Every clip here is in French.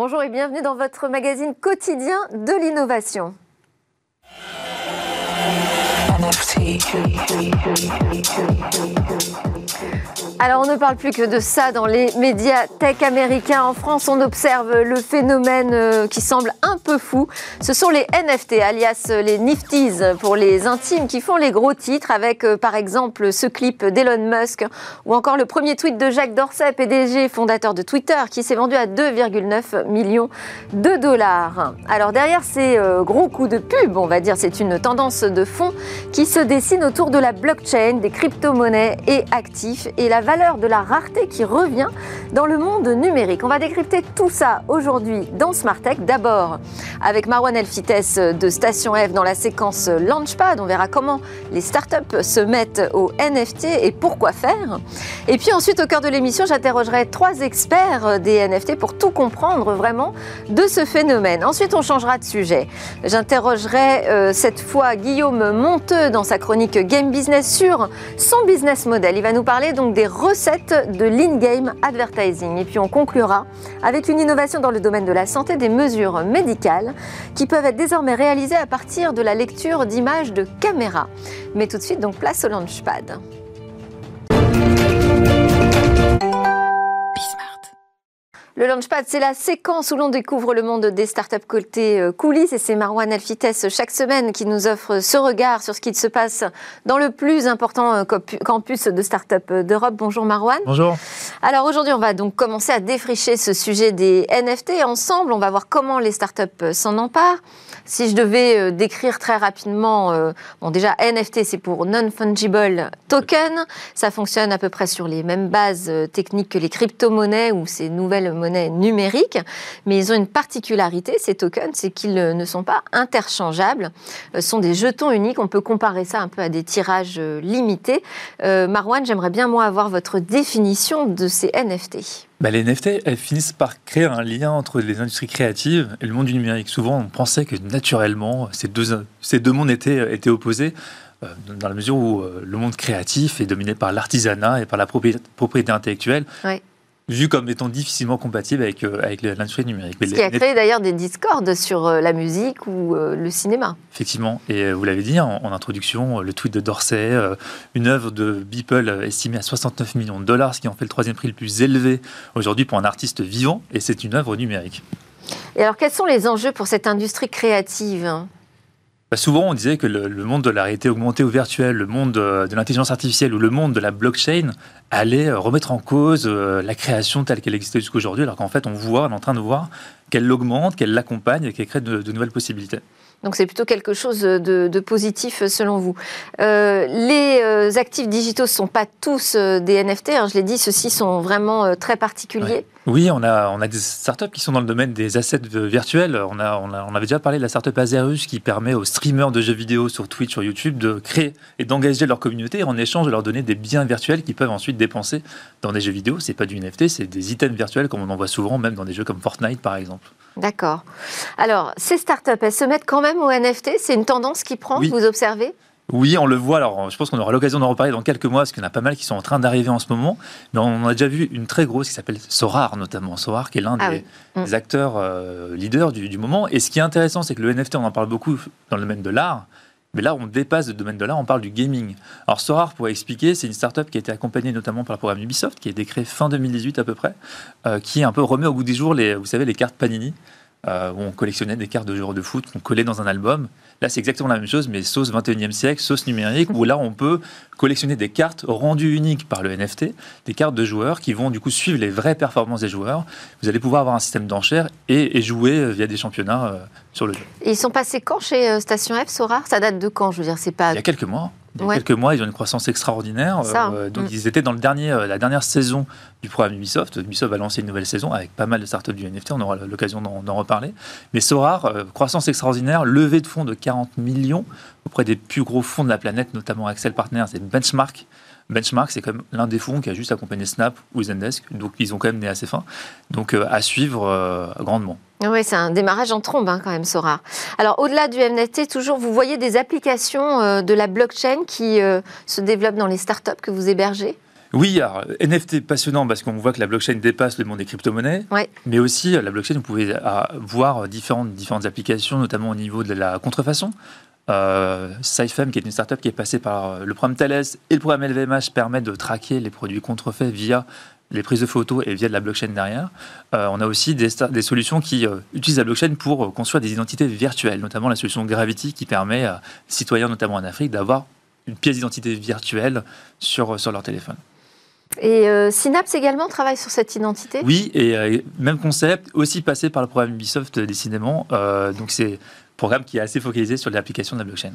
Bonjour et bienvenue dans votre magazine quotidien de l'innovation. Alors on ne parle plus que de ça dans les médias tech américains. En France, on observe le phénomène euh, qui semble un peu fou. Ce sont les NFT, alias les Nifties pour les intimes, qui font les gros titres avec euh, par exemple ce clip d'Elon Musk ou encore le premier tweet de Jacques Dorsey, PDG, fondateur de Twitter, qui s'est vendu à 2,9 millions de dollars. Alors derrière ces euh, gros coups de pub, on va dire, c'est une tendance de fond qui se dessine autour de la blockchain, des crypto-monnaies et actifs et la de la rareté qui revient dans le monde numérique. On va décrypter tout ça aujourd'hui dans Smart Tech. D'abord avec Marwan Elfites de Station F dans la séquence Launchpad. On verra comment les startups se mettent au NFT et pourquoi faire. Et puis ensuite, au cœur de l'émission, j'interrogerai trois experts des NFT pour tout comprendre vraiment de ce phénomène. Ensuite, on changera de sujet. J'interrogerai euh, cette fois Guillaume Monteux dans sa chronique Game Business sur son business model. Il va nous parler donc des recettes de l'in-game advertising. Et puis on conclura avec une innovation dans le domaine de la santé, des mesures médicales qui peuvent être désormais réalisées à partir de la lecture d'images de caméra. Mais tout de suite, donc place au launchpad. Le Launchpad, c'est la séquence où l'on découvre le monde des startups côté euh, coulisses et c'est Marwan Alfites chaque semaine qui nous offre ce regard sur ce qui se passe dans le plus important euh, campus de startups d'Europe. Bonjour Marwan. Bonjour. Alors aujourd'hui, on va donc commencer à défricher ce sujet des NFT. Ensemble, on va voir comment les startups s'en emparent. Si je devais euh, décrire très rapidement, bon déjà NFT c'est pour non-fungible token, ça fonctionne à peu près sur les mêmes bases techniques que les crypto-monnaies ou ces nouvelles monnaies numériques, mais ils ont une particularité, ces tokens, c'est qu'ils ne sont pas interchangeables. Ce sont des jetons uniques. On peut comparer ça un peu à des tirages euh, limités. Euh, Marwan, j'aimerais bien moi avoir votre définition de ces NFT. Bah, les NFT, elles finissent par créer un lien entre les industries créatives et le monde du numérique. Souvent, on pensait que naturellement, ces deux, ces deux mondes étaient, étaient opposés euh, dans la mesure où le monde créatif est dominé par l'artisanat et par la propriété intellectuelle. Oui vu comme étant difficilement compatible avec, euh, avec l'industrie numérique. Ce qui a créé d'ailleurs des discordes sur euh, la musique ou euh, le cinéma. Effectivement, et vous l'avez dit en, introduction, le tweet de Dorsey, une œuvre de Beeple estimée à 69 millions de dollars, ce qui en fait le troisième prix le plus élevé aujourd'hui pour un artiste vivant, et c'est une œuvre numérique. Et alors quels sont les enjeux pour cette industrie créative bah, souvent, on disait que le, monde de la réalité augmentée ou virtuelle, le monde de, l'intelligence artificielle ou le monde de la blockchain allait euh, remettre en cause euh, la création telle qu'elle existait jusqu'aujourd'hui, alors qu'en fait, on voit, on est en train de voir qu'elle l'augmente, qu'elle l'accompagne et qu'elle crée de nouvelles possibilités. Donc c'est plutôt quelque chose de, positif selon vous. Euh, les euh, actifs digitaux ne sont pas tous euh, des NFT, hein, je l'ai dit, ceux-ci sont vraiment très particuliers. Oui, on a, des startups qui sont dans le domaine des assets virtuels. On, avait déjà parlé de la startup Azerus qui permet aux streamers de jeux vidéo sur Twitch, sur YouTube de créer et d'engager leur communauté en échange de leur donner des biens virtuels qu'ils peuvent ensuite dépenser dans des jeux vidéo. C'est pas du NFT, c'est des items virtuels comme on en voit souvent, même dans des jeux comme Fortnite par exemple. D'accord. Alors, ces startups, elles se mettent quand même au NFT C'est une tendance qui prend, vous observez? Oui, on le voit. Alors, je pense qu'on aura l'occasion d'en reparler dans quelques mois, parce qu'il y en a pas mal qui sont en train d'arriver en ce moment. Mais on a déjà vu une très grosse qui s'appelle Sorar, notamment. Sorar, qui est l'un ah des, mm. acteurs euh, leaders du, du, moment. Et ce qui est intéressant, c'est que le NFT, on en parle beaucoup dans le domaine de l'art. Mais là, on dépasse le domaine de l'art, on parle du gaming. Alors, Sorar, pour expliquer, c'est une startup qui a été accompagnée notamment par le programme Ubisoft, qui été créé fin 2018 à peu près, euh, qui un peu remet au des jours, les, vous savez, les cartes Panini. Euh, où on collectionnait des cartes de joueurs de foot qu'on collait dans un album. Là, c'est exactement la même chose, mais sauce 21e siècle, sauce numérique, où là, on peut collectionner des cartes rendues uniques par le NFT, des cartes de joueurs qui vont du coup suivre les vraies performances des joueurs. Vous allez pouvoir avoir un système d'enchères et, jouer via des championnats euh, sur le jeu. ils sont passés quand chez euh, Station F, Sorar Ça date de quand? Je veux dire, c'est pas. Il y a quelques mois. Il y a quelques mois, ils ont une croissance extraordinaire. Euh, donc, mm. ils étaient dans le dernier, euh, la dernière saison du programme Ubisoft. Ubisoft va lancer une nouvelle saison avec pas mal de startups du NFT. On aura l'occasion d'en reparler. Mais Sorar, euh, croissance extraordinaire, levée de fonds de 40 millions auprès des plus gros fonds de la planète, notamment Axel Partners et Benchmark. Benchmark, c'est quand même l'un des fonds qui a juste accompagné Snap ou Zendesk. Donc, ils ont quand même né assez fin. Donc, à suivre grandement. Oui, c'est un démarrage en trombe hein, quand même, Sora. Alors, au-delà du NFT, toujours, vous voyez des applications euh, de la blockchain qui euh, se développent dans les startups que vous hébergez? Oui, alors, NFT passionnant parce qu'on voit que la blockchain dépasse le monde des crypto-monnaies, mais aussi la blockchain, vous pouvez voir différentes, différentes applications, notamment au niveau de la contrefaçon. Euh, qui est une startup qui est passée par le programme Thales et le programme LVMH, permet de traquer les produits contrefaits via les prises de photos et via de la blockchain derrière. Euh, on a aussi des, des solutions qui euh, utilisent la blockchain pour euh, construire des identités virtuelles, notamment la solution Gravity qui permet à citoyens, notamment en Afrique, d'avoir une pièce d'identité virtuelle sur, sur leur téléphone. Et Synapse également travaille sur cette identité? Oui, et même concept, aussi passé par le programme Ubisoft décidément. donc c'est programme qui est assez focalisé sur l'application de la blockchain.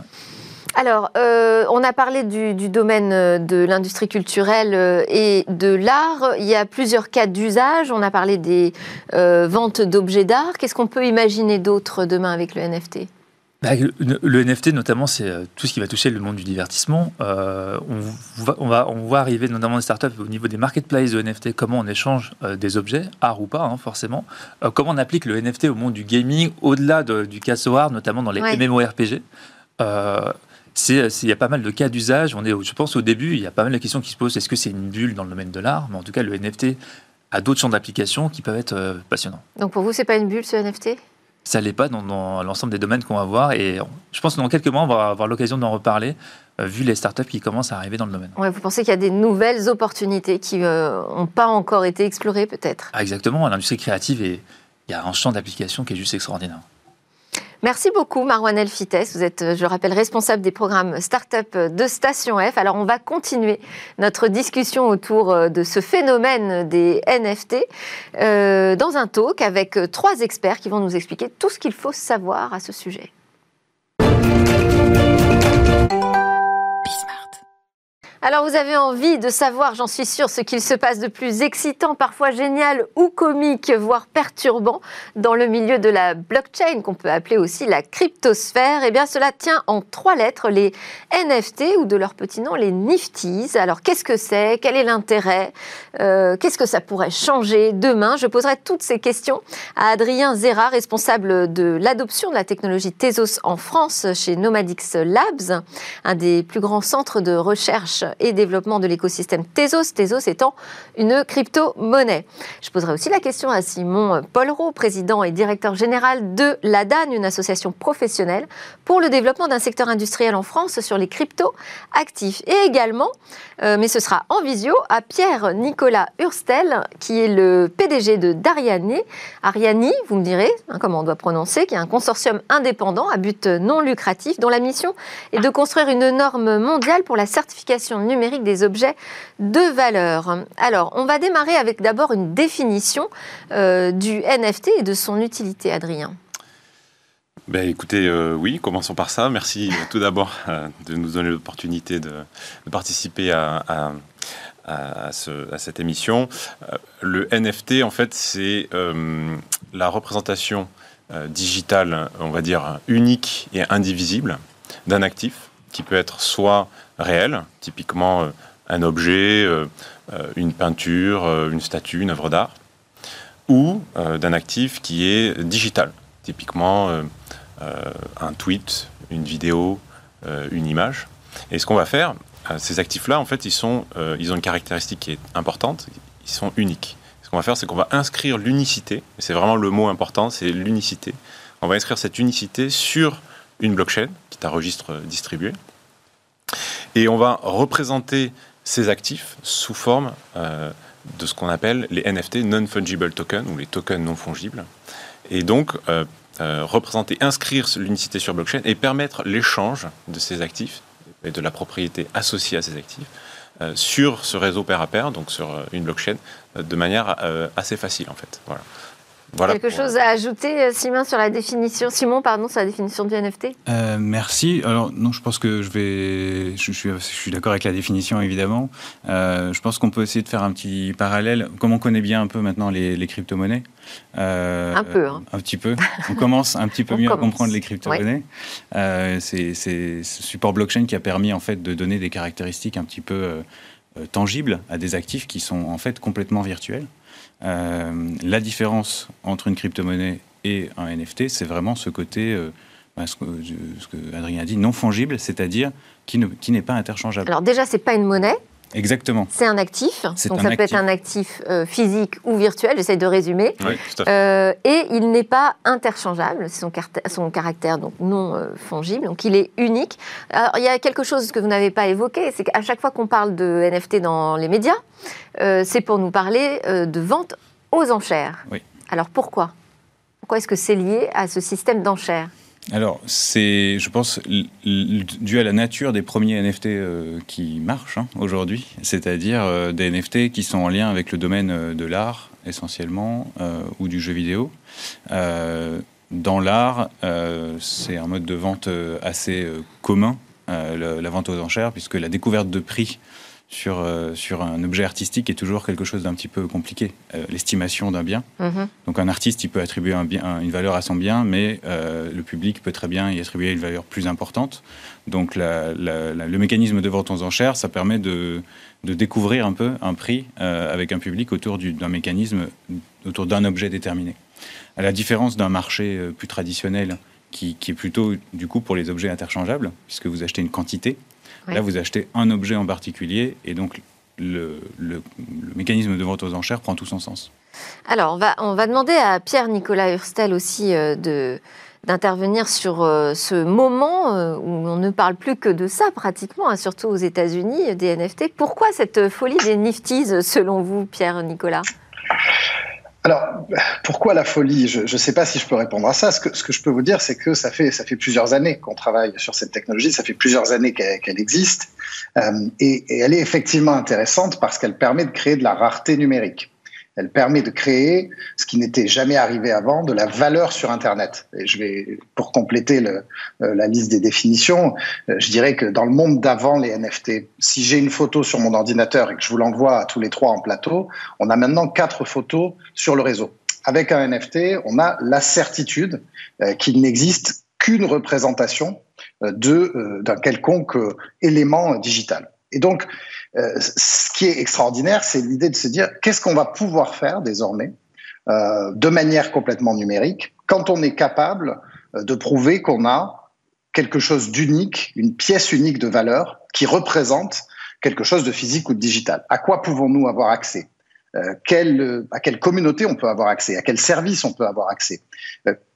Alors, euh, on a parlé du, domaine euh, de l'industrie culturelle euh, et de l'art. Il y a plusieurs cas d'usage. On a parlé des ventes d'objets d'art. Qu'est-ce qu'on peut imaginer d'autre demain avec le NFT le NFT, notamment, c'est tout ce qui va toucher le monde du divertissement. on, va, on, va, on voit arriver notamment des startups au niveau des marketplaces de NFT, comment on échange des objets, art ou pas, hein, forcément. comment on applique le NFT au monde du gaming, au-delà du casso art, notamment dans les MMORPG il y a pas mal de cas d'usage. On est, je pense, au début, il y a pas mal de questions qui se posent. Est-ce que c'est une bulle dans le domaine de l'art? Mais en tout cas, le NFT a d'autres champs d'application qui peuvent être euh, passionnants. Donc pour vous, c'est pas une bulle ce NFT ça l'est pas dans, l'ensemble des domaines qu'on va voir. Et je pense que dans quelques mois, on va avoir l'occasion d'en reparler, euh, vu les startups qui commencent à arriver dans le domaine. Ouais, vous pensez qu'il y a des nouvelles opportunités qui n'ont euh, pas encore été explorées, peut-être? Ah, Exactement. L'industrie créative, et il y a un champ d'application qui est juste extraordinaire. Merci beaucoup, Marwan Elfites. Vous êtes, je le rappelle, responsable des programmes Startup de Station F. Alors, on va continuer notre discussion autour euh, de ce phénomène des NFT euh, dans un talk avec trois experts qui vont nous expliquer tout ce qu'il faut savoir à ce sujet. Alors vous avez envie de savoir, j'en suis sûre, ce qu'il se passe de plus excitant, parfois génial ou comique, voire perturbant dans le milieu de la blockchain, qu'on peut appeler aussi la cryptosphère. Eh bien cela tient en trois lettres, les NFT ou de leur petit nom, les Nifties. Alors qu'est-ce que c'est? Quel est l'intérêt? Euh, Qu'est-ce que ça pourrait changer? Demain Je poserai toutes ces questions à Adrien Zera, responsable de l'adoption de la technologie Tezos en France chez Nomadix Labs, un des plus grands centres de recherche et développement de l'écosystème Tezos, Tezos étant une crypto-monnaie. Je poserai aussi la question à Simon Polro, président et directeur général de l'ADAN, une association professionnelle pour le développement d'un secteur industriel en France sur les crypto-actifs. Et également, euh, mais ce sera en visio, à Pierre-Nicolas Hurstel, qui est le PDG de Dariani, Ariani, vous me direz hein, comment on doit prononcer, qui est un consortium indépendant à but non lucratif dont la mission est de construire une norme mondiale pour la certification numérique des objets de valeur. Alors, on va démarrer avec d'abord une définition euh, du NFT et de son utilité, Adrien. Ben, écoutez, euh, oui, commençons par ça. Merci euh, tout d'abord de nous donner l'opportunité de, participer à, à, cette émission. le NFT, en fait, c'est la représentation digitale, on va dire, unique et indivisible d'un actif qui peut être soit réel, typiquement euh, un objet, euh, euh, une peinture, une statue, une œuvre d'art, ou d'un actif qui est digital, typiquement un tweet, une vidéo, une image. Et ce qu'on va faire, ces actifs-là, en fait, ils, ont une caractéristique qui est importante, ils sont uniques. Ce qu'on va faire, c'est qu'on va inscrire l'unicité, c'est vraiment le mot important, c'est l'unicité. On va inscrire cette unicité sur une blockchain, qui est un registre distribué, et on va représenter ces actifs sous forme euh, de ce qu'on appelle les NFT non-fungible tokens ou les tokens non fongibles. Et donc, euh, euh, représenter, inscrire l'unicité sur blockchain et permettre l'échange de ces actifs et de la propriété associée à ces actifs sur ce réseau pair à pair, donc sur une blockchain, de manière assez facile en fait. Voilà. Quelque chose à ajouter, euh, Simon, sur la définition, Simon, pardon, sur la définition du NFT euh, Merci. Alors non, je pense que je vais, je, suis, je suis d'accord avec la définition évidemment. Euh, je pense qu'on peut essayer de faire un petit parallèle. Comme on connaît bien un peu maintenant les, crypto-monnaies. un peu. Hein. Un petit peu. On commence un petit peu mieux à comprendre les crypto-monnaies. c'est ce support blockchain qui a permis en fait de donner des caractéristiques un petit peu tangibles à des actifs qui sont en fait complètement virtuels. Euh, la différence entre une crypto-monnaie et un NFT, c'est vraiment ce côté, euh, bah, ce, que, Adrien a dit, non fongible, c'est-à-dire qui n'est pas interchangeable. Alors déjà, c'est pas une monnaie, Exactement. C'est un actif, donc ça peut être un actif euh, physique ou virtuel, j'essaie de résumer. Oui, tout à fait. Euh, et il n'est pas interchangeable, c'est son, son, caractère donc non euh, fongible, donc il est unique. Alors il y a quelque chose que vous n'avez pas évoqué, c'est qu'à chaque fois qu'on parle de NFT dans les médias, c'est pour nous parler de vente aux enchères. Oui. Alors pourquoi? Pourquoi est-ce que c'est lié à ce système d'enchères? Alors, c'est, je pense, dû à la nature des premiers NFT euh, qui marchent hein, aujourd'hui, c'est-à-dire euh, des NFT qui sont en lien avec le domaine euh, de l'art essentiellement ou du jeu vidéo. dans l'art, c'est un mode de vente assez commun, la, vente aux enchères, puisque la découverte de prix sur, euh, sur un objet artistique est toujours quelque chose d'un petit peu compliqué. Euh, l'estimation d'un bien. Mhm. Donc un artiste, il peut attribuer un bien, une valeur à son bien, mais euh, le public peut très bien y attribuer une valeur plus importante. Donc le mécanisme de vente aux enchères, ça permet de, de découvrir un peu un prix avec un public autour d'un mécanisme, autour d'un objet déterminé. À la différence d'un marché plus traditionnel qui, qui, est plutôt du coup pour les objets interchangeables, puisque vous achetez une quantité Là, vous achetez un objet en particulier et donc le, mécanisme de vente aux enchères prend tout son sens. Alors, on va, on va demander à Pierre-Nicolas Hurstel aussi euh, de d'intervenir sur euh, ce moment euh, où on ne parle plus que de ça pratiquement, hein, surtout aux États-Unis, des NFT. Pourquoi cette folie des Nifties, selon vous, Pierre-Nicolas alors, pourquoi la folie? Je ne sais pas si je peux répondre à ça. Ce que, ce que je peux vous dire, c'est que ça fait, ça fait plusieurs années qu'on travaille sur cette technologie, ça fait plusieurs années qu'elle existe, euh, et, et, elle est effectivement intéressante parce qu'elle permet de créer de la rareté numérique. Elle permet de créer ce qui n'était jamais arrivé avant, de la valeur sur Internet. Et je vais, pour compléter le, euh, la liste des définitions, euh, je dirais que dans le monde d'avant les NFT, si j'ai une photo sur mon ordinateur et que je vous l'envoie à tous les trois en plateau, on a maintenant quatre photos sur le réseau. Avec un NFT, on a la certitude euh, qu'il n'existe qu'une représentation d'un quelconque élément digital. Et donc, euh, ce qui est extraordinaire, c'est l'idée de se dire qu'est-ce qu'on va pouvoir faire désormais euh, de manière complètement numérique quand on est capable euh, de prouver qu'on a quelque chose d'unique, une pièce unique de valeur qui représente quelque chose de physique ou de digital? À quoi pouvons-nous avoir accès? À quelle communauté on peut avoir accès, à quel service on peut avoir accès?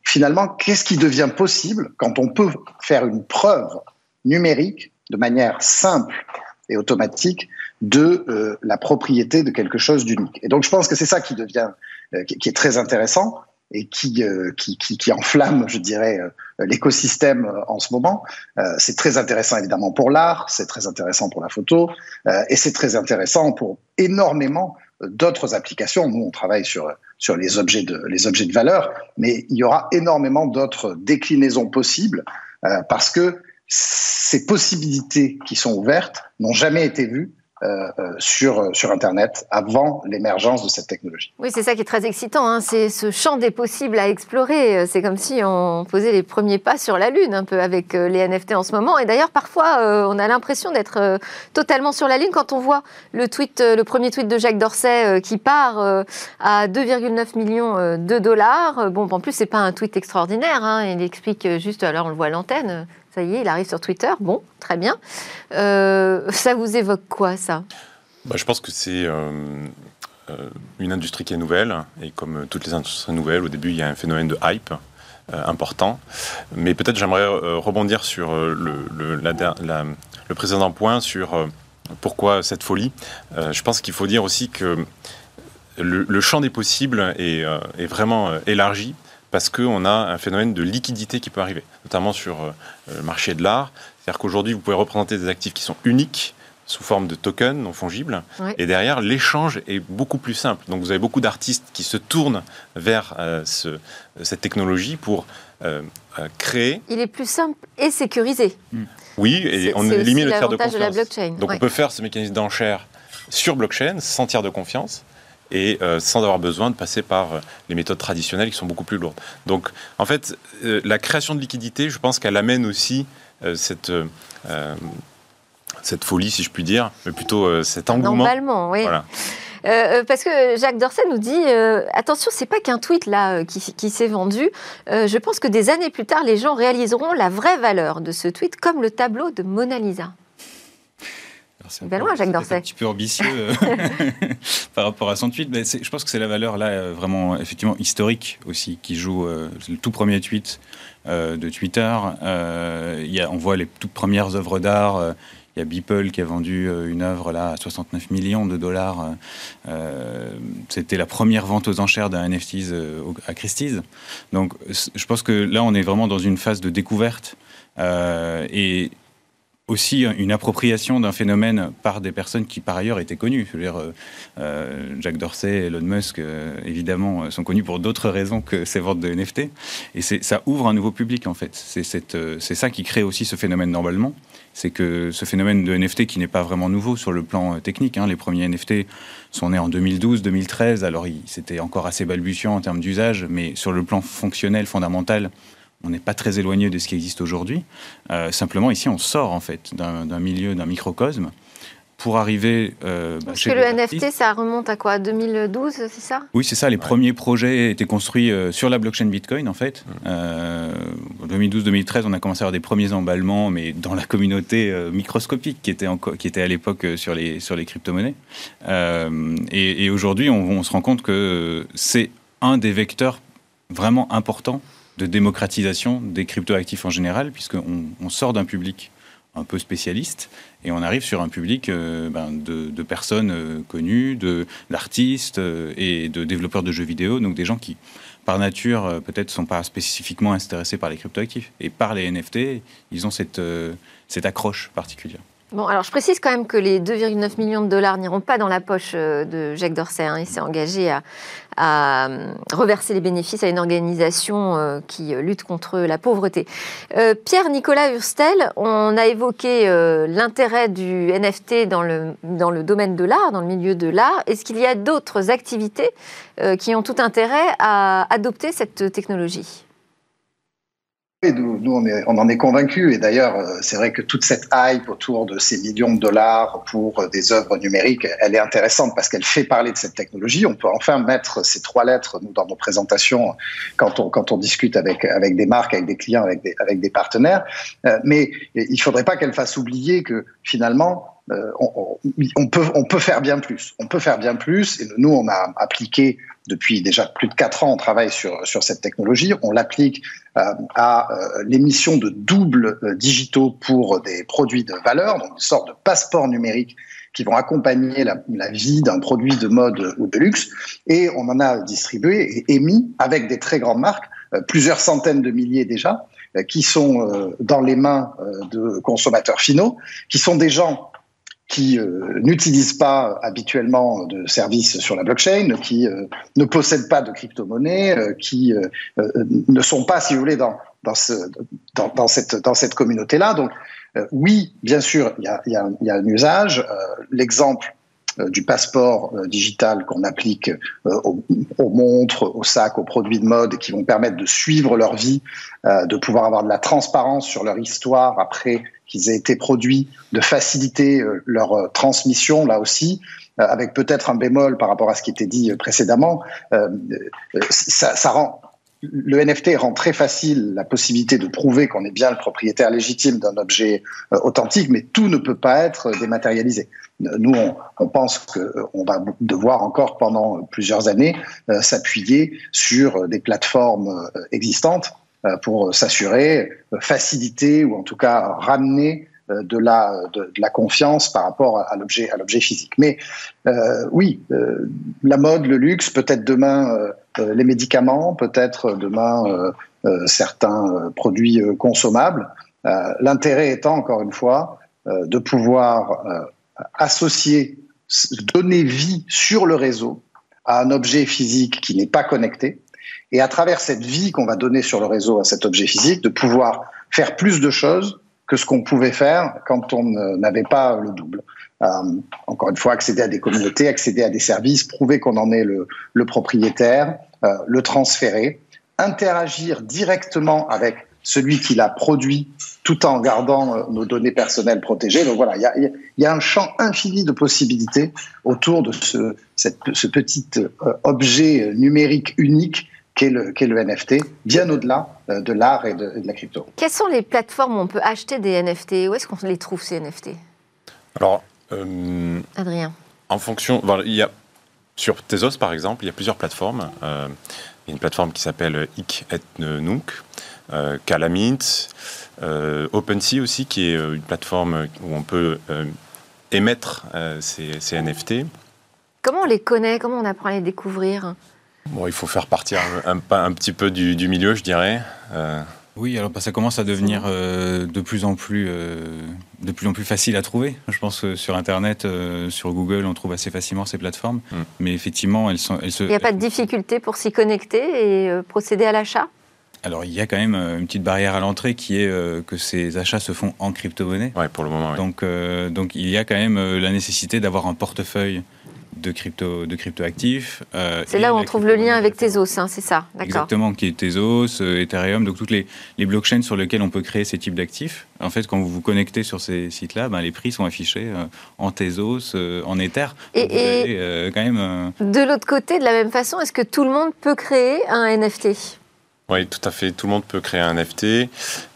Finalement, qu'est-ce qui devient possible quand on peut faire une preuve numérique de manière simple et automatique de euh, la propriété de quelque chose d'unique. Et donc je pense que c'est ça qui devient, euh, qui, est très intéressant et qui, euh, qui, qui, qui, enflamme, je dirais, l'écosystème en ce moment. c'est très intéressant évidemment pour l'art, c'est très intéressant pour la photo, et c'est très intéressant pour énormément d'autres applications. Nous, on travaille sur sur les objets de les objets de valeur, mais il y aura énormément d'autres déclinaisons possibles parce que ces possibilités qui sont ouvertes n'ont jamais été vues euh, euh, sur, sur Internet avant l'émergence de cette technologie. Oui, c'est ça qui est très excitant. Hein. C'est ce champ des possibles à explorer. C'est comme si on posait les premiers pas sur la Lune, un peu avec euh, les NFT en ce moment. Et d'ailleurs, parfois, on a l'impression d'être totalement sur la Lune quand on voit le, tweet, le premier tweet de Jacques Dorsey qui part à 2,9 millions de dollars. Bon, en plus, c'est pas un tweet extraordinaire. Hein. Il explique juste, alors on le voit à l'antenne, il arrive sur Twitter. Bon, très bien. Euh, ça vous évoque quoi, ça? Bah, Je pense que c'est euh, euh, une industrie qui est nouvelle. Et comme toutes les industries nouvelles, au début, il y a un phénomène de hype important. Mais peut-être j'aimerais rebondir sur le, le, précédent point, sur pourquoi cette folie. je pense qu'il faut dire aussi que le, champ des possibles est vraiment élargi parce qu'on a un phénomène de liquidité qui peut arriver, notamment sur euh, le marché de l'art. C'est-à-dire qu'aujourd'hui, vous pouvez représenter des actifs qui sont uniques sous forme de tokens non fongibles. Et derrière, l'échange est beaucoup plus simple. Donc vous avez beaucoup d'artistes qui se tournent vers euh, ce, cette technologie pour euh, créer. Il est plus simple et sécurisé. Hmm. Oui, et on élimine le tiers de confiance. Donc on peut faire ce mécanisme d'enchère sur blockchain sans tiers de confiance et euh, sans avoir besoin de passer par euh, les méthodes traditionnelles qui sont beaucoup plus lourdes. Donc, en fait, euh, la création de liquidité, je pense qu'elle amène aussi cette cette folie, si je puis dire, mais plutôt cet engouement. Normalement, oui. parce que Jacques Dorset nous dit attention, c'est pas qu'un tweet là qui, qui s'est vendu. je pense que des années plus tard, les gens réaliseront la vraie valeur de ce tweet, comme le tableau de Mona Lisa Loin, Jacques Dorsey. Un petit peu ambitieux par rapport à son tweet. Mais je pense que c'est la valeur là vraiment effectivement historique aussi qui joue le tout premier tweet de Twitter. Y a, on voit les toutes premières œuvres d'art il y a Beeple qui a vendu euh, une œuvre là à 69 millions de dollars. Euh, euh, c'était la première vente aux enchères d'un NFTs à Christie's. Donc je pense que là, on est vraiment dans une phase de découverte. et aussi une appropriation d'un phénomène par des personnes qui par ailleurs étaient connues. Je veux dire, euh, Jack Dorsey, Elon Musk, évidemment, sont connus pour d'autres raisons que ces ventes de NFT. Et ça ouvre un nouveau public en fait. C'est ça qui crée aussi ce phénomène normalement c'est que ce phénomène de NFT qui n'est pas vraiment nouveau sur le plan euh, technique, hein, les premiers NFT sont nés en 2012-2013, alors c'était encore assez balbutiant en termes d'usage, mais sur le plan fonctionnel, fondamental, on n'est pas très éloigné de ce qui existe aujourd'hui. Euh, simplement, ici, on sort en fait d'un milieu, d'un microcosme pour arriver. Euh, bah, Parce que le NFT, ça remonte à quoi? 2012, c'est ça? Oui, c'est ça. Les premiers projets étaient construits euh, sur la blockchain Bitcoin, en fait. Euh, en 2012-2013, on a commencé à avoir des premiers emballements, mais dans la communauté microscopique qui était, qui était à l'époque sur les, sur les crypto-monnaies. et, aujourd'hui, on, se rend compte que c'est un des vecteurs vraiment importants de démocratisation des cryptoactifs en général, puisqu'on on sort d'un public un peu spécialiste et on arrive sur un public euh, ben, de, personnes euh, connues, d'artistes euh, et de développeurs de jeux vidéo, donc des gens qui, par nature, peut-être ne sont pas spécifiquement intéressés par les cryptoactifs. Et par les NFT, ils ont cette, cette accroche particulière. Bon, alors je précise quand même que les 2,9 millions de dollars n'iront pas dans la poche euh, de Jacques Dorsey. Hein. Il s'est engagé à, euh, reverser les bénéfices à une organisation euh, qui lutte contre la pauvreté. Pierre-Nicolas Hurstel, on a évoqué l'intérêt du NFT dans le, dans le domaine de l'art, dans le milieu de l'art. Est-ce qu'il y a d'autres activités qui ont tout intérêt à adopter cette technologie? Nous, nous on, est, on, en est convaincus. Et d'ailleurs, euh, c'est vrai que toute cette hype autour de ces millions de dollars pour euh, des œuvres numériques, elle est intéressante parce qu'elle fait parler de cette technologie. On peut enfin mettre ces trois lettres nous, dans nos présentations quand on, quand on discute avec, avec des marques, avec des clients, avec des, avec des partenaires. Euh, mais il ne faudrait pas qu'elle fasse oublier que finalement, on, on, peut, on peut faire bien plus. On peut faire bien plus. Et nous, on a appliqué depuis déjà plus de quatre ans, on travaille sur, sur cette technologie. On l'applique euh, à euh, l'émission de doubles euh, digitaux pour des produits de valeur, donc une sorte de passeport numérique qui vont accompagner la vie d'un produit de mode ou de luxe. Et on en a distribué et émis avec des très grandes marques, plusieurs centaines de milliers déjà, qui sont dans les mains de consommateurs finaux, qui sont des gens qui euh, n'utilisent pas habituellement de services sur la blockchain, qui euh, ne possèdent pas de crypto-monnaie, euh, qui ne sont pas, si vous voulez, dans, dans, ce, dans, dans cette, dans cette communauté-là. Donc, oui, bien sûr, il y a, y, a, y a, un usage. L'exemple du passeport digital qu'on applique aux, aux, montres, aux sacs, aux produits de mode qui vont permettre de suivre leur vie, de pouvoir avoir de la transparence sur leur histoire après qu'ils aient été produits, de faciliter euh, leur euh, transmission là aussi, euh, avec peut-être un bémol par rapport à ce qui était dit précédemment. Ça rend le NFT rend très facile la possibilité de prouver qu'on est bien le propriétaire légitime d'un objet authentique, mais tout ne peut pas être dématérialisé. Nous, on, pense qu'on va devoir encore pendant plusieurs années s'appuyer sur des plateformes existantes euh, pour s'assurer, euh, faciliter ou en tout cas ramener euh, de la, de, la confiance par rapport à l'objet à l'objet physique. Mais euh, oui, la mode, le luxe, peut-être demain les médicaments, peut-être demain certains produits consommables. L'intérêt étant encore une fois de pouvoir associer, donner vie sur le réseau à un objet physique qui n'est pas connecté et à travers cette vie qu'on va donner sur le réseau à cet objet physique, de pouvoir faire plus de choses que ce qu'on pouvait faire quand on n'avait pas le double. Euh, encore une fois, accéder à des communautés, accéder à des services, prouver qu'on en est le, propriétaire, euh, le transférer, interagir directement avec celui qui l'a produit tout en gardant euh, nos données personnelles protégées. Donc voilà, il y a, un champ infini de possibilités autour de ce, petit objet numérique unique qu'est le, le, NFT, bien au-delà euh, de l'art et, de, la crypto. Quelles sont les plateformes où on peut acheter des NFT Où est-ce qu'on les trouve, ces NFT Alors, Adrien. En fonction, il y a sur Tezos par exemple, il y a plusieurs plateformes. il y a une plateforme qui s'appelle Ik et Nunk, Calamint, OpenSea aussi, qui est une plateforme où on peut émettre ces, ces NFT. Comment on les connaît? Comment on apprend à les découvrir? Bon, il faut faire partir un, un, petit peu du, milieu, je dirais. Euh. Oui, alors ça commence à devenir euh, de plus en plus, euh, de plus en plus facile à trouver. Je pense que sur Internet, sur Google, on trouve assez facilement ces plateformes. Mm. Mais effectivement, elles sont, elles se. Il n'y a pas de difficulté pour s'y connecter et procéder à l'achat? Alors il y a quand même une petite barrière à l'entrée qui est que ces achats se font en crypto-monnaie. Oui, pour le moment. Donc, donc il y a quand même la nécessité d'avoir un portefeuille de crypto, de cryptoactifs. Euh, c'est là où on trouve le lien avec Tezos, hein, c'est ça, Exactement, qui est Tezos, euh, Ethereum, donc toutes les, les, blockchains sur lesquelles on peut créer ces types d'actifs. En fait, quand vous vous connectez sur ces sites-là, ben, les prix sont affichés euh, en Tezos, en Ether. Et, quand même. De l'autre côté, de la même façon, est-ce que tout le monde peut créer un NFT oui, tout à fait. Tout le monde peut créer un NFT.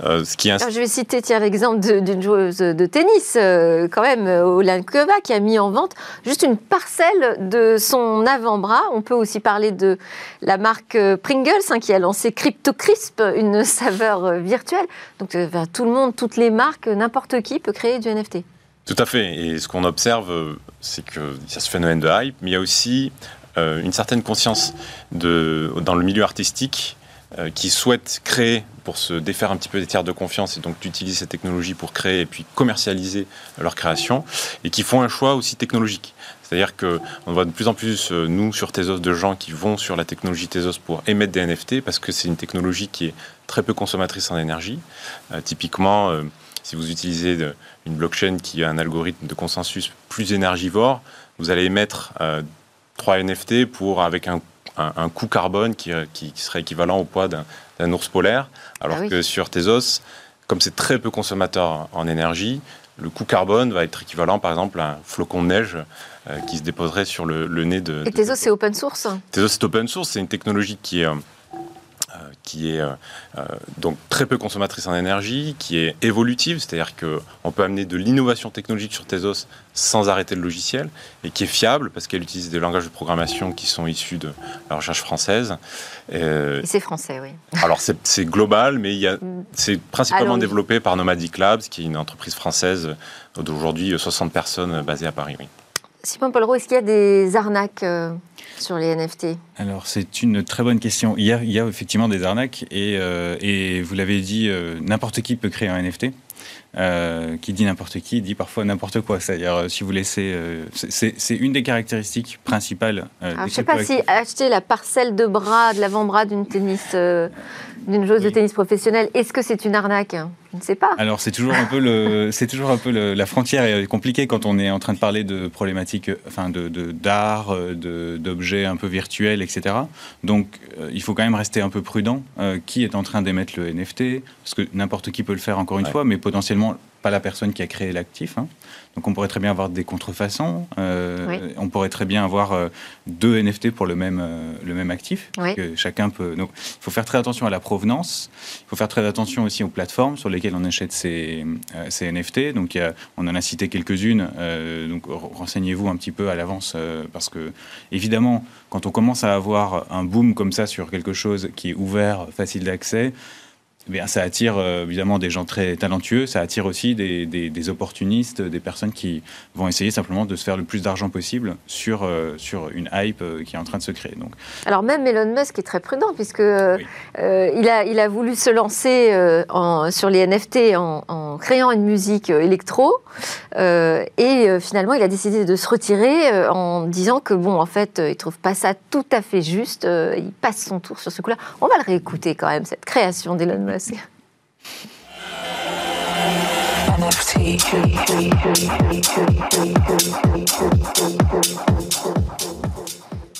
Euh, ce qui je vais citer l'exemple d'une joueuse de tennis, euh, quand même, euh, Olankova, qui a mis en vente juste une parcelle de son avant-bras. On peut aussi parler de la marque Pringles, hein, qui a lancé CryptoCrisp, une saveur virtuelle. Donc tout le monde, toutes les marques, n'importe qui peut créer du NFT. Tout à fait. Et ce qu'on observe, c'est qu'il y a ce phénomène de hype, mais il y a aussi une certaine conscience de, dans le milieu artistique euh, qui souhaitent créer pour se défaire un petit peu des tiers de confiance et donc d'utiliser cette technologie pour créer et puis commercialiser leur création et qui font un choix aussi technologique. C'est-à-dire qu'on voit de plus en plus, euh, nous, sur Tezos, de gens qui vont sur la technologie Tezos pour émettre des NFT parce que c'est une technologie qui est très peu consommatrice en énergie. Euh, typiquement, si vous utilisez une blockchain qui a un algorithme de consensus plus énergivore, vous allez émettre trois NFT pour, avec un un, coût carbone qui, qui, serait équivalent au poids d'un ours polaire, alors ah que sur Tezos, comme c'est très peu consommateur en énergie, le coût carbone va être équivalent, par exemple, à un flocon de neige euh, qui se déposerait sur le, nez de. Et Tezos, c'est open source Tezos, c'est open source. C'est une technologie qui est euh, qui est euh, euh, donc très peu consommatrice en énergie, qui est évolutive, c'est-à-dire qu'on peut amener de l'innovation technologique sur Tezos sans arrêter le logiciel, et qui est fiable parce qu'elle utilise des langages de programmation qui sont issus de la recherche française. Euh, et c'est français, oui. Alors c'est global, mais c'est principalement développé par Nomadic Labs, qui est une entreprise française d'aujourd'hui 60 personnes basées à Paris. Oui. Simon Paul est-ce qu'il y a des arnaques euh, sur les NFT Alors, c'est une très bonne question. Il y a, effectivement des arnaques et, euh, vous l'avez dit, euh, n'importe qui peut créer un NFT. Qui dit n'importe qui dit parfois n'importe quoi. C'est-à-dire, si vous laissez. c'est une des caractéristiques principales. je ne sais pas si acheter la parcelle de bras, de l'avant-bras d'une tennis d'une joueuse de tennis professionnelle. Est-ce que c'est une arnaque? Je ne sais pas. Alors c'est toujours un peu le, c'est toujours un peu la frontière est compliquée quand on est en train de parler de problématiques, enfin de d'art, de, d'objets un peu virtuels, etc. Donc euh, il faut quand même rester un peu prudent. Euh, qui est en train d'émettre le NFT Parce que n'importe qui peut le faire encore une fois, mais potentiellement pas la personne qui a créé l'actif. Hein. Donc on pourrait très bien avoir des contrefaçons. Euh, on pourrait très bien avoir euh, deux NFT pour le même, euh, le même actif. Que chacun peut. Donc il faut faire très attention à la provenance. Il faut faire très attention aussi aux plateformes sur lesquelles on achète ces, ces NFT. Donc on en a cité quelques-unes. donc renseignez-vous un petit peu à l'avance parce que évidemment quand on commence à avoir un boom comme ça sur quelque chose qui est ouvert, facile d'accès, eh ça attire euh, évidemment des gens très talentueux, ça attire aussi des, opportunistes, des personnes qui vont essayer simplement de se faire le plus d'argent possible sur, euh, sur une hype euh, qui est en train de se créer. Donc. Alors même Elon Musk est très prudent puisque il, a, il a voulu se lancer en, sur les NFT en, créant une musique électro et finalement il a décidé de se retirer en disant que bon en fait il trouve pas ça tout à fait juste, il passe son tour sur ce coup-là. On va le réécouter quand même cette création d'Elon Musk. nervös. NFT.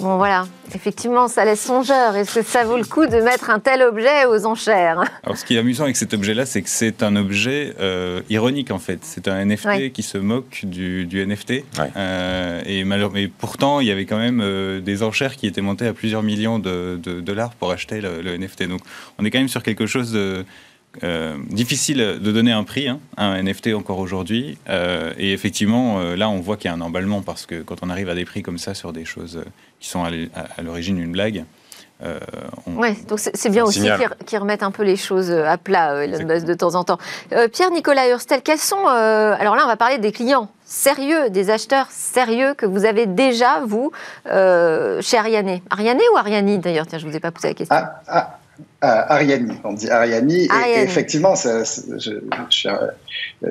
Bon voilà, effectivement, ça laisse songeur. Est-ce que ça vaut le coup de mettre un tel objet aux enchères? Alors, ce qui est amusant avec cet objet-là, c'est que c'est un objet euh, ironique en fait. C'est un NFT qui se moque du, NFT. Euh, et, mais pourtant, il y avait quand même euh, des enchères qui étaient montées à plusieurs millions de, dollars pour acheter le, le, NFT. Donc, on est quand même sur quelque chose de difficile de donner un prix hein, à un NFT encore aujourd'hui. et effectivement, là, on voit qu'il y a un emballement parce que quand on arrive à des prix comme ça sur des choses qui sont à l'origine une blague, euh, Oui, donc c'est bien aussi qu'ils remettent un peu les choses à plat, euh, Elon Musk, de temps en temps. Euh, Pierre-Nicolas Hurstel, quels sont. alors là, on va parler des clients sérieux, des acheteurs sérieux que vous avez déjà, vous, chez Ariane? Ariane ou Ariani, d'ailleurs? Tiens, je ne vous ai pas posé la question. Ah, ah, Ariani, on dit Ariani. Et, effectivement, euh,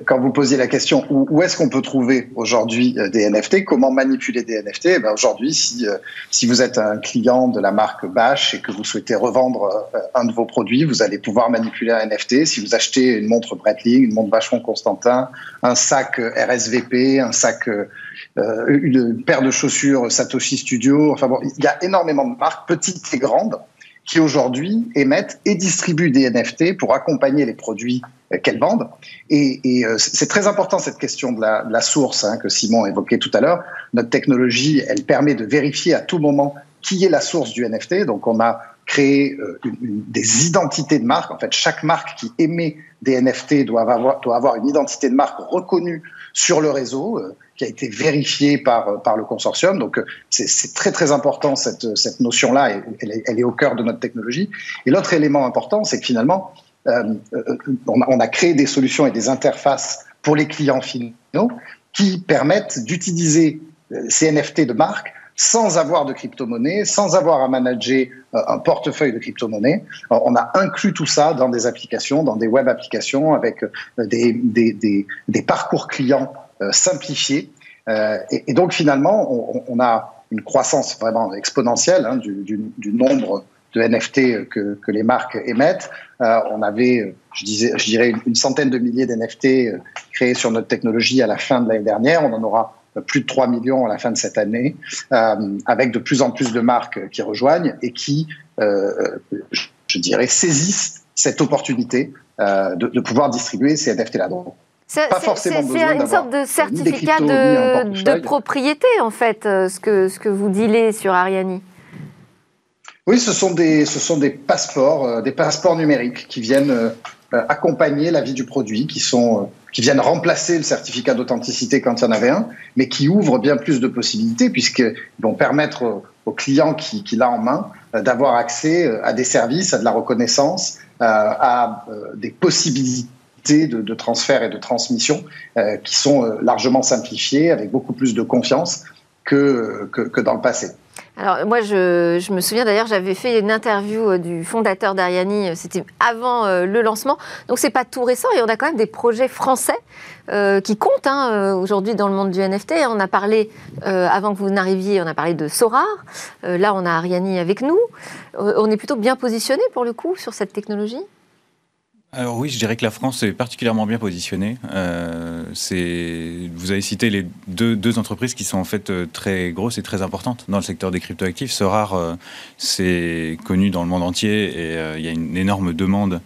quand vous posiez la question où, est-ce qu'on peut trouver aujourd'hui euh, des NFT, comment manipuler des NFT, eh ben aujourd'hui, si, euh, si vous êtes un client de la marque Bash et que vous souhaitez revendre un de vos produits, vous allez pouvoir manipuler un NFT. Si vous achetez une montre Breitling, une montre Vacheron Constantin, un sac RSVP, un sac, une paire de chaussures Satoshi Studio, enfin bon, il y a énormément de marques, petites et grandes qui aujourd'hui émettent et distribuent des NFT pour accompagner les produits euh, qu'elles vendent. Et, euh, c'est très important cette question de la, source hein, que Simon évoquait tout à l'heure. Notre technologie, elle permet de vérifier à tout moment qui est la source du NFT. Donc on a créé euh, des identités de marque. En fait, chaque marque qui émet des NFT doit avoir, doit avoir une identité de marque reconnue sur le réseau qui a été vérifié par, par le consortium. Donc, euh, c'est très, très important, cette, cette notion-là, elle, est, elle est au cœur de notre technologie. Et l'autre élément important, c'est que finalement, euh, euh, on, a, on, a, créé des solutions et des interfaces pour les clients finaux qui permettent d'utiliser ces NFT de marque sans avoir de crypto-monnaie, sans avoir à manager un portefeuille de crypto-monnaie. On a inclus tout ça dans des applications, dans des web applications avec des, des, parcours clients euh, simplifié. Euh, et, donc finalement, on, a une croissance vraiment exponentielle hein, du, nombre de NFT que, les marques émettent. Euh, on avait, je dirais, une, centaine de milliers d'NFT créés sur notre technologie à la fin de l'année dernière. On en aura plus de 3 millions à la fin de cette année, avec de plus en plus de marques qui rejoignent et qui, je dirais, saisissent cette opportunité de, de, pouvoir distribuer ces NFT-là. C'est une sorte de certificat de, propriété, en fait, euh, ce que, ce que vous dilez sur Ariani. Oui, ce sont des, ce sont des passeports, euh, des passeports numériques qui viennent euh, accompagner la vie du produit, qui, sont, qui viennent remplacer le certificat d'authenticité quand il y en avait un, mais qui ouvrent bien plus de possibilités, puisqu'ils vont permettre aux clients qui, l'a en main d'avoir accès à des services, à de la reconnaissance, à des possibilités de, transfert et de transmission euh, qui sont euh, largement simplifiées, avec beaucoup plus de confiance que, que, dans le passé. Alors moi, je, me souviens d'ailleurs, j'avais fait une interview euh, du fondateur d'Ariani, c'était avant le lancement, donc c'est pas tout récent et on a quand même des projets français qui comptent hein, aujourd'hui dans le monde du NFT. On a parlé, avant que vous n'arriviez, on a parlé de Sorar, là on a Ariani avec nous. on est plutôt bien positionné pour le coup sur cette technologie? Alors oui, je dirais que la France est particulièrement bien positionnée. Euh, vous avez cité les deux, deux, entreprises qui sont en fait euh, très grosses et très importantes dans le secteur des cryptoactifs. Sorar, euh, c'est connu dans le monde entier et euh, il y a une énorme demande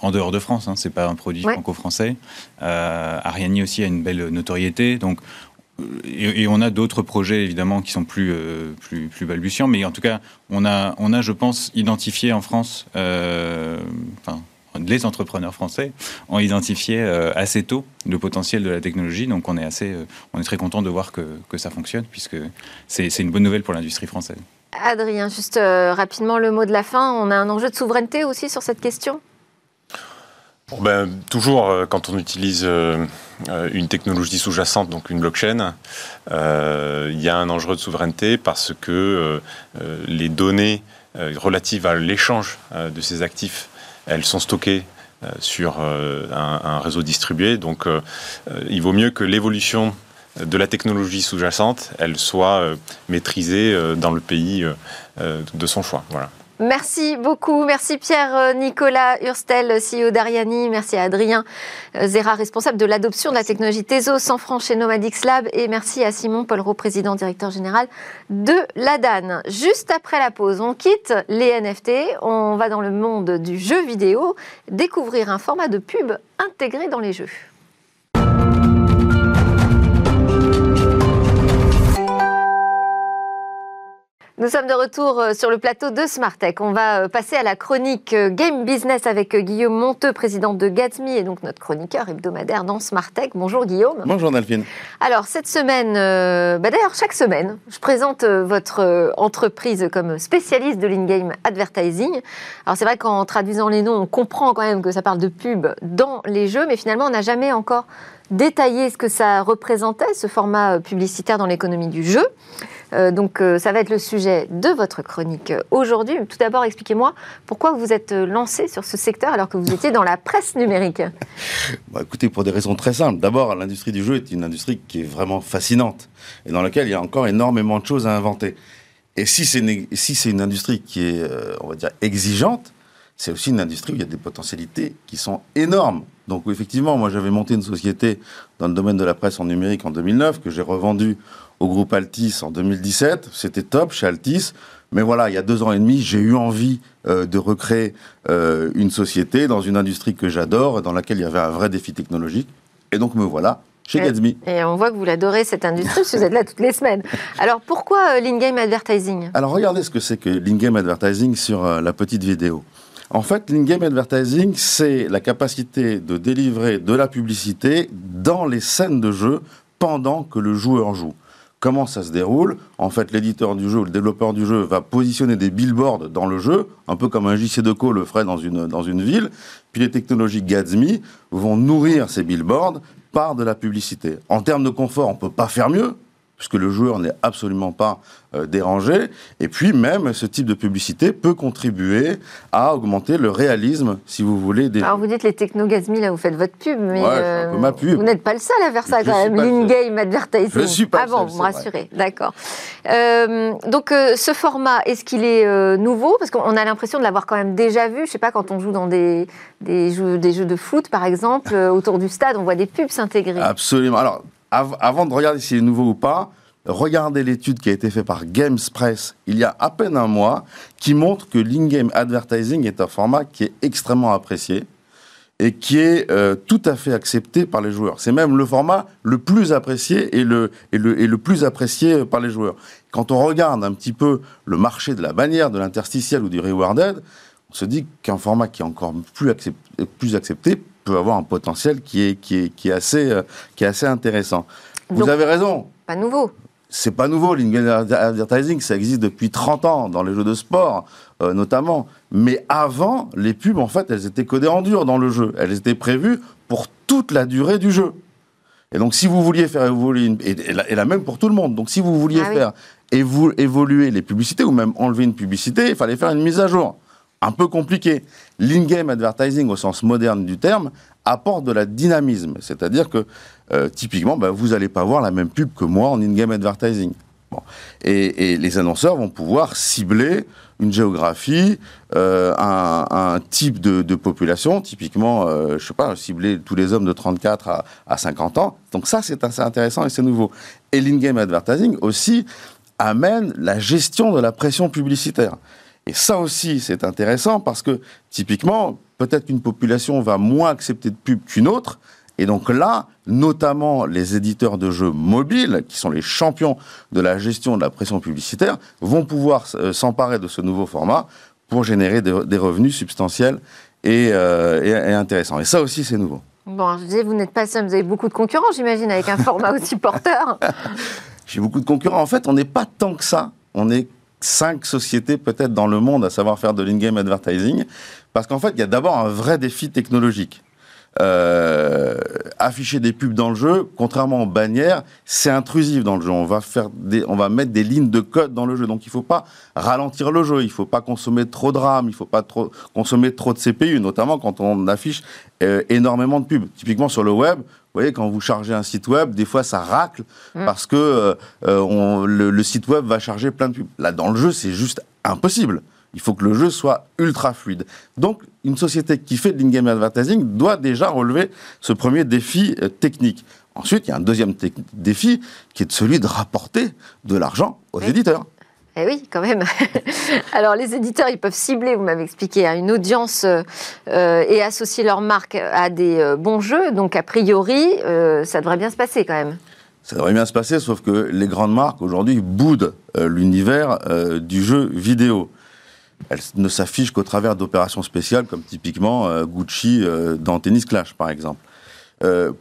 en dehors de France. Hein, c'est pas un produit franco-français. Ariani aussi a une belle notoriété. Donc et, on a d'autres projets évidemment qui sont plus, plus, plus, balbutiants, mais en tout cas, on a, on a je pense, identifié en France, enfin, les entrepreneurs français ont identifié euh, assez tôt le potentiel de la technologie. Donc on est, assez, euh, on est très content de voir que, que ça fonctionne, puisque c'est une bonne nouvelle pour l'industrie française. Adrien, juste euh, rapidement le mot de la fin. On a un enjeu de souveraineté aussi sur cette question? Ben, Toujours, quand on utilise une technologie sous-jacente, donc une blockchain, il y a un enjeu de souveraineté parce que les données relatives à l'échange de ces actifs elles sont stockées euh, sur euh, un, réseau distribué. Donc, euh, il vaut mieux que l'évolution de la technologie sous-jacente, elle soit maîtrisée dans le pays de son choix. Voilà. Merci beaucoup. Merci Pierre-Nicolas Hurstel, CEO d'Ariani. Merci à Adrien euh, Zera, responsable de l'adoption de la technologie Tezos en France chez Nomadix Lab. Et merci à Simon Polro, président directeur général de l'ADAN. Juste après la pause, on quitte les NFT. On va dans le monde du jeu vidéo découvrir un format de pub intégré dans les jeux. Nous sommes de retour euh, sur le plateau de Smartech. On va euh, passer à la chronique euh, Game Business avec Guillaume Monteux, président de Gatsby et donc notre chroniqueur hebdomadaire dans Smartech. Bonjour Guillaume. Bonjour Delphine. Alors cette semaine, bah d'ailleurs chaque semaine, je présente votre entreprise comme spécialiste de l'in-game advertising. Alors c'est vrai qu'en traduisant les noms, on comprend quand même que ça parle de pub dans les jeux, mais finalement on n'a jamais encore détaillé ce que ça représentait, ce format publicitaire dans l'économie du jeu. Euh, donc euh, ça va être le sujet de votre chronique aujourd'hui. Tout d'abord, expliquez-moi pourquoi vous êtes lancé sur ce secteur alors que vous étiez dans la presse numérique. Bah, écoutez, pour des raisons très simples. D'abord, l'industrie du jeu est une industrie qui est vraiment fascinante et dans laquelle il y a encore énormément de choses à inventer. Et si c'est une, une industrie qui est, euh, on va dire, exigeante, c'est aussi une industrie où il y a des potentialités qui sont énormes. Donc effectivement, moi j'avais monté une société dans le domaine de la presse en numérique en 2009 que j'ai revendue au groupe Altis en 2017. C'était top chez Altis. Mais voilà, il y a deux ans et demi, j'ai eu envie euh, de recréer euh, une société dans une industrie que j'adore, dans laquelle il y avait un vrai défi technologique. Et donc me voilà chez Gatsby. Et on voit que vous l'adorez cette industrie, parce que vous êtes là toutes les semaines. Alors pourquoi euh, l'in-game advertising? Alors regardez ce que c'est que l'in-game advertising sur la petite vidéo. En fait, l'in-game advertising, c'est la capacité de délivrer de la publicité dans les scènes de jeu pendant que le joueur joue. Comment ça se déroule En fait, l'éditeur du jeu, le développeur du jeu va positionner des billboards dans le jeu, un peu comme un JC Deco le ferait dans une, dans une ville. Puis les technologies Gatsby vont nourrir ces billboards par de la publicité. En termes de confort, on ne peut pas faire mieux puisque le joueur n'est absolument pas euh, dérangé. Et puis même, ce type de publicité peut contribuer à augmenter le réalisme, si vous voulez. Des... Alors vous dites les techno-gazmi, là vous faites votre pub, mais euh, ma pub. vous n'êtes pas le seul à faire ça quand même, l'in-game advertising. Je suis pas ah bon, vous me rassurez, d'accord. Euh, donc ce format, est-ce qu'il est nouveau? Parce qu'on a l'impression de l'avoir quand même déjà vu, je sais pas, quand on joue dans des, des, jeux, des jeux de foot par exemple, autour du stade, on voit des pubs s'intégrer. Absolument. Alors avant de regarder s'il est nouveau ou pas, regardez l'étude qui a été faite par GamesPress il y a à peine un mois, qui montre que l'in-game advertising est un format qui est extrêmement apprécié et qui est euh, tout à fait accepté par les joueurs. C'est même le format le plus apprécié et le, et, le, et le plus apprécié par les joueurs. Quand on regarde un petit peu le marché de la bannière, de l'interstitiel ou du rewarded, on se dit qu'un format qui est encore plus, accepté, plus accepté peut avoir un potentiel qui est, qui est, qui est, assez, euh, qui est assez intéressant. Vous avez raison. Pas nouveau. C'est pas nouveau, l'in-game advertising, ça existe depuis 30 ans dans les jeux de sport, euh, notamment. Mais avant, les pubs, en fait, elles étaient codées en dur dans le jeu. Elles étaient prévues pour toute la durée du jeu. Et donc, si vous vouliez faire évoluer, et, la, même pour tout le monde, donc si vous vouliez ah faire évoluer les publicités ou même enlever une publicité, il fallait faire une mise à jour un peu compliqué. L'in-game advertising, au sens moderne du terme, apporte de la dynamisme. C'est-à-dire que, euh, typiquement, bah, vous n'allez pas voir la même pub que moi en in-game advertising. Et, les annonceurs vont pouvoir cibler une géographie, euh, un, type de, population, typiquement, euh, je sais pas, cibler tous les hommes de 34 à, à 50 ans. Donc ça, c'est assez intéressant et c'est nouveau. Et l'in-game advertising aussi amène la gestion de la pression publicitaire. Et ça aussi, c'est intéressant parce que, typiquement, peut-être qu'une population va moins accepter de pub qu'une autre. Et donc là, notamment les éditeurs de jeux mobiles, qui sont les champions de la gestion de la pression publicitaire, vont pouvoir euh, s'emparer de ce nouveau format pour générer des, revenus substantiels euh, et, intéressants. Et ça aussi, c'est nouveau. Bon, je disais, vous n'êtes pas seul, vous avez beaucoup de concurrents, j'imagine, avec un format aussi porteur. J'ai beaucoup de concurrents. En fait, on n'est pas tant que ça. On est cinq sociétés peut-être dans le monde à savoir faire de l'in-game advertising, parce qu'en fait, il y a d'abord un vrai défi technologique. Euh, afficher des pubs dans le jeu, contrairement aux bannières, c'est intrusif dans le jeu. On va faire des, on va mettre des lignes de code dans le jeu. Donc il faut pas ralentir le jeu. Il faut pas consommer trop de RAM. Il faut pas trop consommer trop de CPU, notamment quand on affiche euh, énormément de pubs. Typiquement sur le web, vous voyez, quand vous chargez un site web, des fois ça racle mm. parce que euh, euh, on, le, site web va charger plein de pubs. Là, dans le jeu, c'est juste impossible. Il faut que le jeu soit ultra fluide. Donc, une société qui fait de l'in-game advertising doit déjà relever ce premier défi euh, technique. Ensuite, il y a un deuxième défi qui est celui de rapporter de l'argent aux éditeurs. Eh oui, quand même. Alors, les éditeurs, ils peuvent cibler, vous m'avez expliqué, à une audience euh, et associer leur marque à des euh, bons jeux. Donc, a priori, euh, ça devrait bien se passer quand même. Ça devrait bien se passer, sauf que les grandes marques aujourd'hui boudent l'univers du jeu vidéo. Elles ne s'affichent qu'au travers d'opérations spéciales, comme typiquement Gucci dans Tennis Clash, par exemple.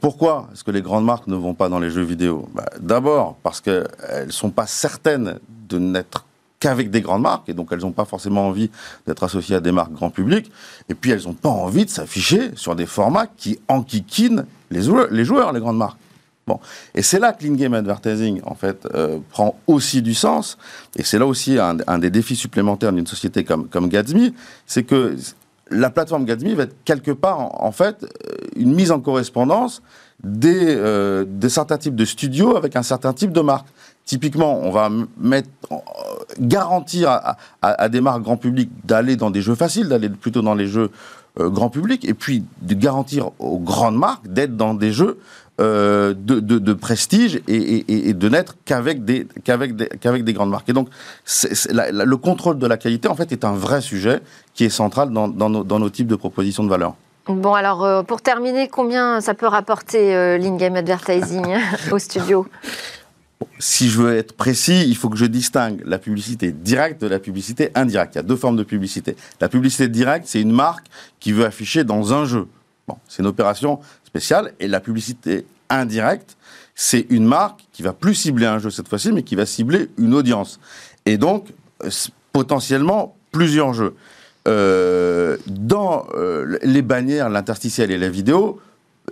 pourquoi est-ce que les grandes marques ne vont pas dans les jeux vidéo? Bah, D'abord parce qu'elles ne sont pas certaines de n'être qu'avec des grandes marques, et donc elles n'ont pas forcément envie d'être associées à des marques grand public, et puis elles n'ont pas envie de s'afficher sur des formats qui enquiquinent les, joueurs, les grandes marques. Bon. Et c'est là que l'in-game advertising, en fait, euh, prend aussi du sens, et c'est là aussi un, des défis supplémentaires d'une société comme, comme Gatsby, c'est que la plateforme Gatsby va être quelque part, en, fait, euh, une mise en correspondance des, euh, de certains types de studios avec un certain type de marque. Typiquement, on va mettre, garantir à, des marques grand public d'aller dans des jeux faciles, d'aller plutôt dans les jeux grand public, et puis de garantir aux grandes marques d'être dans des jeux euh, de, prestige et, de n'être qu'avec des, qu'avec des, qu'avec des grandes marques. Et donc, le contrôle de la qualité, en fait, est un vrai sujet qui est central dans, nos, dans nos types de propositions de valeur. Bon, alors, euh, pour terminer, combien ça peut rapporter l'in-game advertising au studio? Si je veux être précis, il faut que je distingue la publicité directe de la publicité indirecte. Il y a deux formes de publicité. La publicité directe, c'est une marque qui veut afficher dans un jeu. Bon, c'est une opération Et la publicité indirecte, c'est une marque qui va plus cibler un jeu cette fois-ci, mais qui va cibler une audience. Et donc, euh, potentiellement, plusieurs jeux. Euh, dans euh, les bannières, l'interstitiel et la vidéo,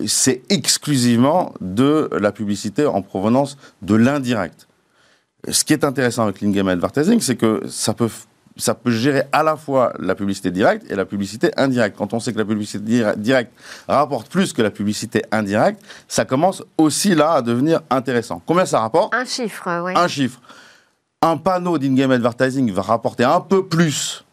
c'est exclusivement de la publicité en provenance de l'indirect. Ce qui est intéressant avec l'in-game advertising, c'est que ça peut, ça peut gérer à la fois la publicité directe et la publicité indirecte. Quand on sait que la publicité directe rapporte plus que la publicité indirecte, ça commence aussi là à devenir intéressant. Combien ça rapporte? Un chiffre, oui. Un chiffre. Un panneau d'in-game advertising va rapporter un peu plus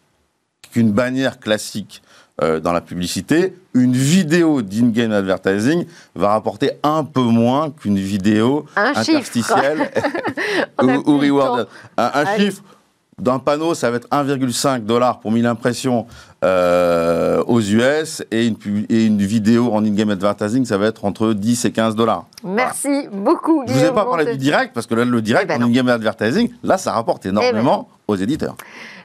qu'une bannière classique euh, dans la publicité, une vidéo d'in-game advertising va rapporter un peu moins qu'une vidéo interstitielle ou, reward. Un, chiffre d'un panneau, ça va être 1,5 dollars pour 1000 impressions euh, aux US et une, et une vidéo en in-game advertising, ça va être entre 10 et 15 dollars. Merci beaucoup. Je ne vous ai pas parlé du direct parce que là, le direct eh ben en in-game advertising, là, ça rapporte eh ben énormément aux éditeurs.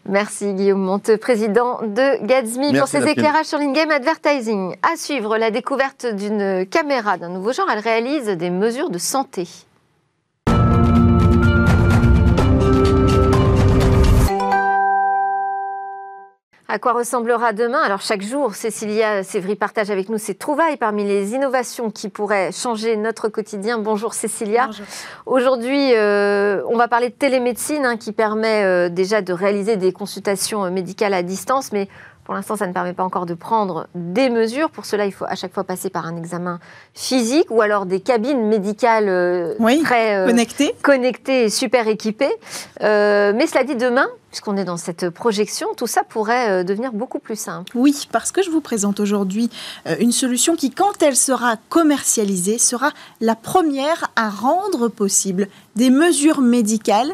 Merci Guillaume Monteux, président de Gatsby, pour ces éclairages sur l'in-game advertising. À suivre, la découverte d'une caméra d'un nouveau genre. Elle réalise des mesures de santé. À quoi ressemblera demain Alors chaque jour, Cécilia Sévry partage avec nous ses trouvailles parmi les innovations qui pourraient changer notre quotidien. Bonjour Cécilia. Aujourd'hui, euh, on va parler de télémédecine hein, qui permet euh, déjà de réaliser des consultations euh, médicales à distance, mais pour l'instant, ça ne permet pas encore de prendre des mesures. Pour cela, il faut à chaque fois passer par un examen physique ou alors des cabines médicales euh, très euh, connectées. connectées et super équipées. Euh, mais cela dit, demain, puisqu'on est dans cette projection, tout ça pourrait devenir beaucoup plus simple. Oui, parce que je vous présente aujourd'hui une solution qui, quand elle sera commercialisée, sera la première à rendre possible des mesures médicales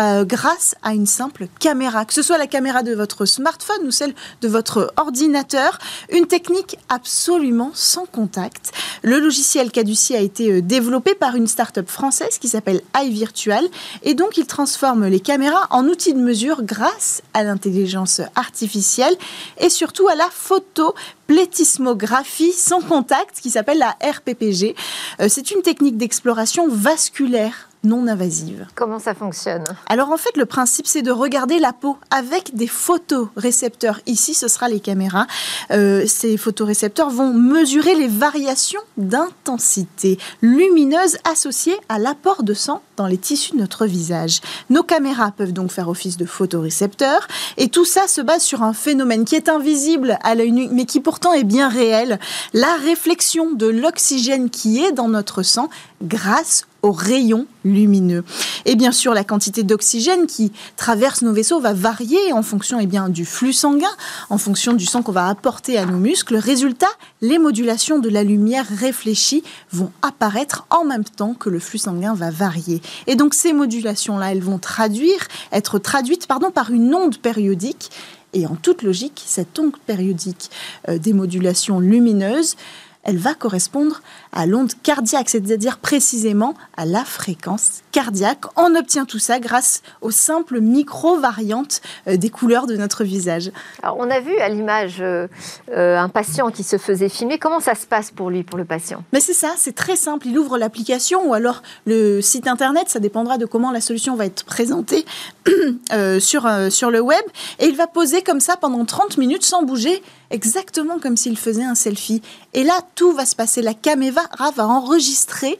euh, grâce à une simple caméra, que ce soit la caméra de votre smartphone ou celle de votre ordinateur, une technique absolument sans contact. Le logiciel Caduci a été euh, développé par une start-up française qui s'appelle iVirtual et donc il transforme les caméras en outils de mesure grâce à l'intelligence artificielle et surtout à la photo plétismographie sans contact qui s'appelle la RPPG. Euh, c'est une technique d'exploration vasculaire non invasive. Comment ça fonctionne? Alors en fait, le principe, c'est de regarder la peau avec des photorécepteurs. Ici, ce sera les caméras. Euh, ces photorécepteurs vont mesurer les variations d'intensité lumineuse associées à l'apport de sang dans les tissus de notre visage. Nos caméras peuvent donc faire office de photorécepteurs et tout ça se base sur un phénomène qui est invisible à l'œil nu mais qui pourtant est bien réel, la réflexion de l'oxygène qui est dans notre sang grâce aux rayons lumineux. Et bien sûr, la quantité d'oxygène qui traverse nos vaisseaux va varier en fonction eh bien, du flux sanguin, en fonction du sang qu'on va apporter à nos muscles. Résultat, les modulations de la lumière réfléchie vont apparaître en même temps que le flux sanguin va varier. Et donc ces modulations-là, elles vont traduire, être traduites pardon, par une onde périodique. Et en toute logique, cette onde périodique euh, des modulations lumineuses elle va correspondre à l'onde cardiaque, c'est-à-dire précisément à la fréquence cardiaque. On obtient tout ça grâce aux simples micro-variantes euh, des couleurs de notre visage. Alors, on a vu à l'image euh, euh, un patient qui se faisait filmer. Comment ça se passe pour lui, pour le patient? Mais c'est ça, c'est très simple. Il ouvre l'application ou alors le site internet, ça dépendra de comment la solution va être présentée sur, sur le web. Et il va poser comme ça pendant 30 minutes sans bouger exactement comme s'il faisait un selfie. Et là, tout va se passer. La caméra va enregistrer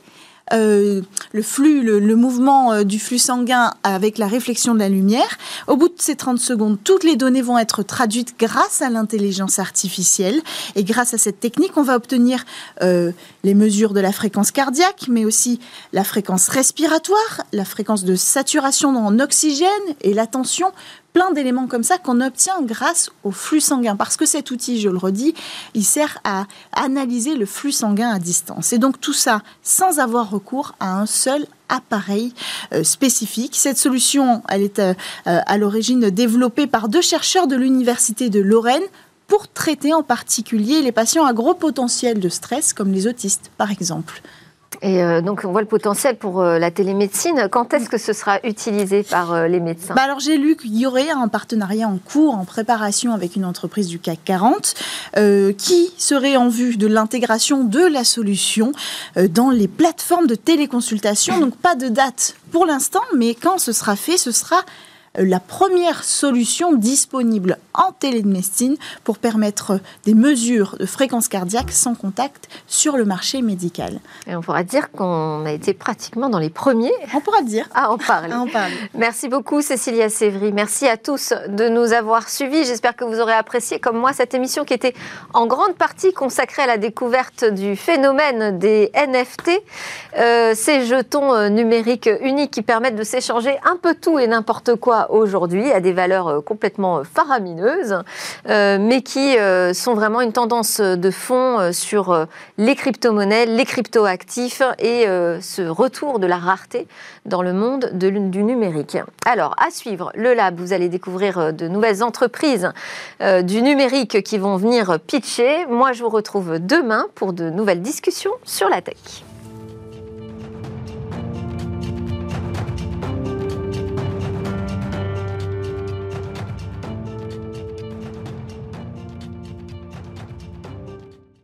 euh, le flux, le, mouvement euh, du flux sanguin avec la réflexion de la lumière. Au bout de ces 30 secondes, toutes les données vont être traduites grâce à l'intelligence artificielle. Et grâce à cette technique, on va obtenir euh, les mesures de la fréquence cardiaque, mais aussi la fréquence respiratoire, la fréquence de saturation en oxygène et la tension plein d'éléments comme ça qu'on obtient grâce au flux sanguin. Parce que cet outil, je le redis, il sert à analyser le flux sanguin à distance. Et donc tout ça sans avoir recours à un seul appareil euh, spécifique. Cette solution, elle est euh, euh, à l'origine développée par deux chercheurs de l'Université de Lorraine pour traiter en particulier les patients à gros potentiel de stress, comme les autistes par exemple. Et euh, donc, on voit le potentiel pour euh, la télémédecine. Quand est-ce que ce sera utilisé par euh, les médecins? Bah Alors, j'ai lu qu'il y aurait un partenariat en cours, en préparation avec une entreprise du CAC 40, qui serait en vue de l'intégration de la solution dans les plateformes de téléconsultation. Donc, pas de date pour l'instant, mais quand ce sera fait, ce sera la première solution disponible en télémédecine pour permettre des mesures de fréquence cardiaque sans contact sur le marché médical. Et on pourra dire qu'on a été pratiquement dans les premiers. On pourra dire. À en parler. en parler. Merci beaucoup Cécilia Sévry. Merci à tous de nous avoir suivis. J'espère que vous aurez apprécié comme moi cette émission qui était en grande partie consacrée à la découverte du phénomène des NFT, euh, ces jetons euh, numériques uniques qui permettent de s'échanger un peu tout et n'importe quoi aujourd'hui à des valeurs euh, complètement euh, faramineuses, euh, mais qui sont vraiment une tendance de fond sur les crypto-monnaies, les crypto-actifs et ce retour de la rareté dans le monde du numérique. Alors, à suivre, le lab, vous allez découvrir de nouvelles entreprises du numérique qui vont venir pitcher. Moi, je vous retrouve demain pour de nouvelles discussions sur la tech.